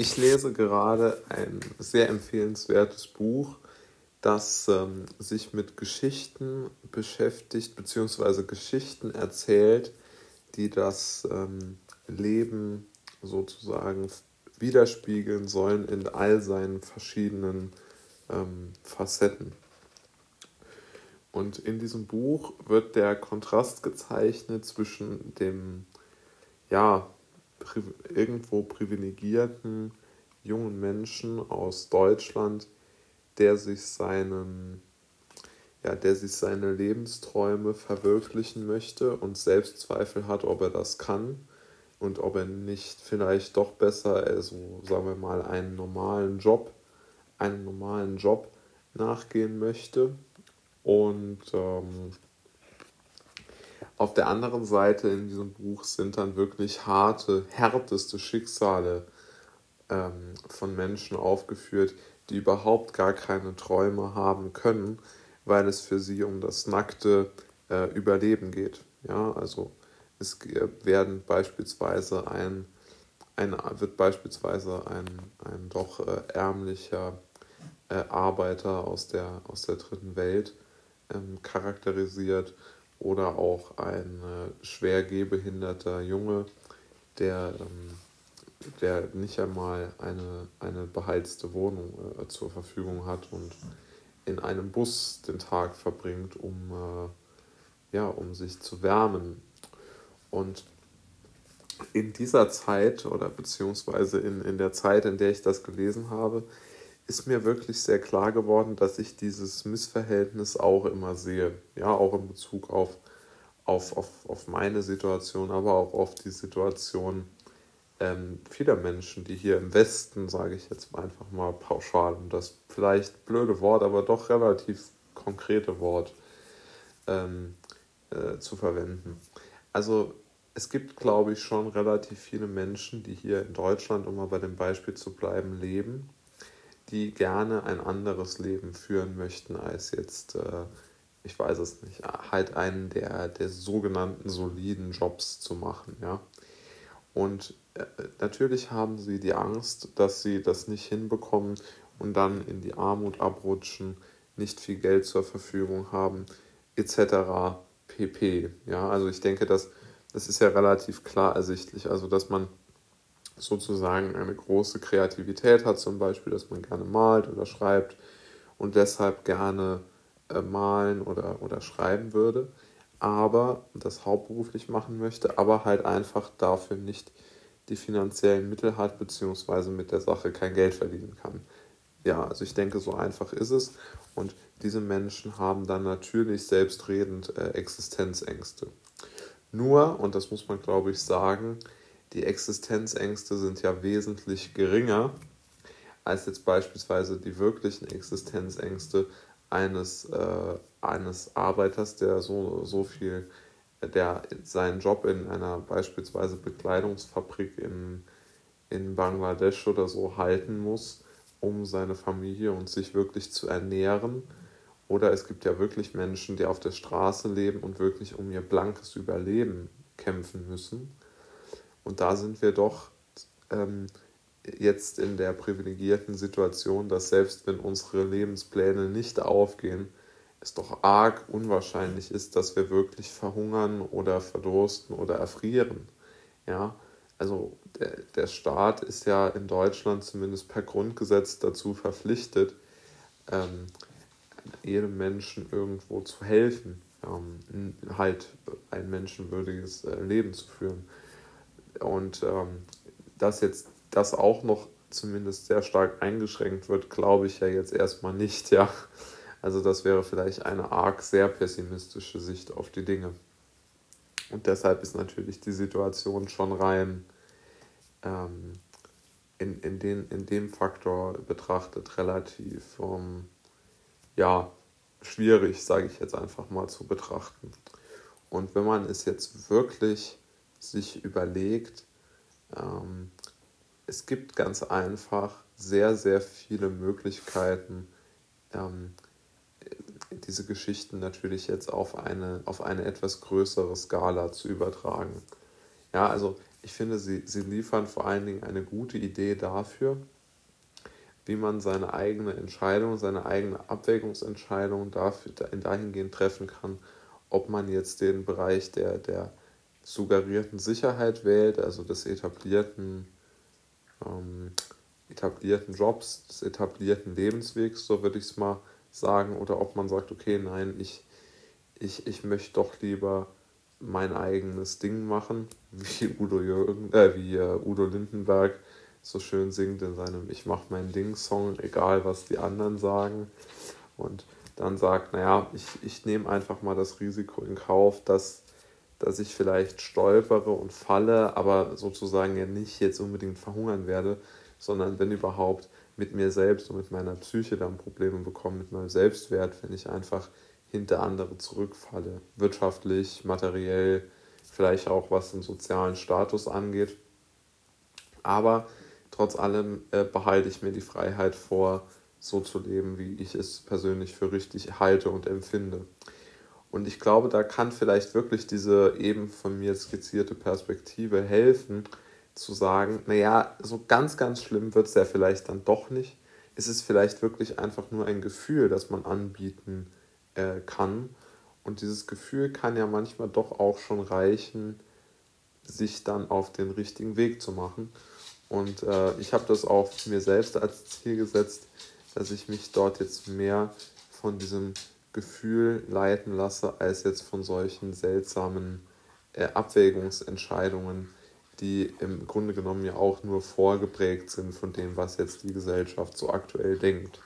Ich lese gerade ein sehr empfehlenswertes Buch, das ähm, sich mit Geschichten beschäftigt, beziehungsweise Geschichten erzählt, die das ähm, Leben sozusagen widerspiegeln sollen in all seinen verschiedenen ähm, Facetten. Und in diesem Buch wird der Kontrast gezeichnet zwischen dem, ja, irgendwo privilegierten jungen Menschen aus Deutschland, der sich seinen ja, der sich seine Lebensträume verwirklichen möchte und Selbstzweifel hat, ob er das kann und ob er nicht vielleicht doch besser, also sagen wir mal, einen normalen Job, einen normalen Job nachgehen möchte. Und ähm, auf der anderen Seite in diesem Buch sind dann wirklich harte, härteste Schicksale ähm, von Menschen aufgeführt, die überhaupt gar keine Träume haben können, weil es für sie um das nackte äh, Überleben geht. Ja, also es werden beispielsweise ein, ein wird beispielsweise ein, ein doch äh, ärmlicher äh, Arbeiter aus der, aus der dritten Welt ähm, charakterisiert oder auch ein äh, schwer gehbehinderter Junge, der, ähm, der nicht einmal eine, eine beheizte Wohnung äh, zur Verfügung hat und in einem Bus den Tag verbringt, um, äh, ja, um sich zu wärmen. Und in dieser Zeit oder beziehungsweise in, in der Zeit, in der ich das gelesen habe, ist mir wirklich sehr klar geworden, dass ich dieses Missverhältnis auch immer sehe. Ja, auch in Bezug auf, auf, auf, auf meine Situation, aber auch auf die Situation ähm, vieler Menschen, die hier im Westen, sage ich jetzt einfach mal pauschal, um das vielleicht blöde Wort, aber doch relativ konkrete Wort ähm, äh, zu verwenden. Also es gibt, glaube ich, schon relativ viele Menschen, die hier in Deutschland, um mal bei dem Beispiel zu bleiben, leben die gerne ein anderes Leben führen möchten als jetzt, äh, ich weiß es nicht, halt einen der, der sogenannten soliden Jobs zu machen, ja. Und äh, natürlich haben sie die Angst, dass sie das nicht hinbekommen und dann in die Armut abrutschen, nicht viel Geld zur Verfügung haben, etc. pp. Ja, also ich denke, dass das ist ja relativ klar ersichtlich, also dass man sozusagen eine große Kreativität hat, zum Beispiel, dass man gerne malt oder schreibt und deshalb gerne äh, malen oder, oder schreiben würde, aber das hauptberuflich machen möchte, aber halt einfach dafür nicht die finanziellen Mittel hat, beziehungsweise mit der Sache kein Geld verdienen kann. Ja, also ich denke, so einfach ist es. Und diese Menschen haben dann natürlich selbstredend äh, Existenzängste. Nur, und das muss man glaube ich sagen, die Existenzängste sind ja wesentlich geringer als jetzt beispielsweise die wirklichen Existenzängste eines, äh, eines Arbeiters, der so, so viel, der seinen Job in einer beispielsweise Bekleidungsfabrik in, in Bangladesch oder so halten muss, um seine Familie und sich wirklich zu ernähren. Oder es gibt ja wirklich Menschen, die auf der Straße leben und wirklich um ihr blankes Überleben kämpfen müssen. Und da sind wir doch ähm, jetzt in der privilegierten Situation, dass selbst wenn unsere Lebenspläne nicht aufgehen, es doch arg unwahrscheinlich ist, dass wir wirklich verhungern oder verdursten oder erfrieren. Ja, also der, der Staat ist ja in Deutschland zumindest per Grundgesetz dazu verpflichtet, ähm, jedem Menschen irgendwo zu helfen, ähm, halt ein menschenwürdiges äh, Leben zu führen. Und ähm, dass jetzt das auch noch zumindest sehr stark eingeschränkt wird, glaube ich ja jetzt erstmal nicht, ja. Also das wäre vielleicht eine arg sehr pessimistische Sicht auf die Dinge. Und deshalb ist natürlich die Situation schon rein ähm, in, in, den, in dem Faktor betrachtet relativ ähm, ja, schwierig, sage ich jetzt einfach mal zu betrachten. Und wenn man es jetzt wirklich sich überlegt, ähm, es gibt ganz einfach sehr, sehr viele Möglichkeiten, ähm, diese Geschichten natürlich jetzt auf eine, auf eine etwas größere Skala zu übertragen. Ja, also ich finde, sie, sie liefern vor allen Dingen eine gute Idee dafür, wie man seine eigene Entscheidung, seine eigene Abwägungsentscheidung dafür, dahingehend treffen kann, ob man jetzt den Bereich der, der suggerierten Sicherheit wählt, also des etablierten, ähm, etablierten Jobs, des etablierten Lebenswegs, so würde ich es mal sagen, oder ob man sagt, okay, nein, ich, ich, ich möchte doch lieber mein eigenes Ding machen, wie Udo, Jürgen, äh, wie äh, Udo Lindenberg so schön singt in seinem Ich mach mein Ding-Song, egal was die anderen sagen. Und dann sagt, naja, ich, ich nehme einfach mal das Risiko in Kauf, dass, dass ich vielleicht stolpere und falle, aber sozusagen ja nicht jetzt unbedingt verhungern werde, sondern wenn überhaupt mit mir selbst und mit meiner Psyche dann Probleme bekomme, mit meinem Selbstwert, wenn ich einfach hinter andere zurückfalle, wirtschaftlich, materiell, vielleicht auch was den sozialen Status angeht. Aber trotz allem äh, behalte ich mir die Freiheit vor, so zu leben, wie ich es persönlich für richtig halte und empfinde. Und ich glaube, da kann vielleicht wirklich diese eben von mir skizzierte Perspektive helfen, zu sagen, naja, so ganz, ganz schlimm wird es ja vielleicht dann doch nicht. Es ist vielleicht wirklich einfach nur ein Gefühl, das man anbieten äh, kann. Und dieses Gefühl kann ja manchmal doch auch schon reichen, sich dann auf den richtigen Weg zu machen. Und äh, ich habe das auch mir selbst als Ziel gesetzt, dass ich mich dort jetzt mehr von diesem Gefühl leiten lasse, als jetzt von solchen seltsamen äh, Abwägungsentscheidungen, die im Grunde genommen ja auch nur vorgeprägt sind von dem, was jetzt die Gesellschaft so aktuell denkt.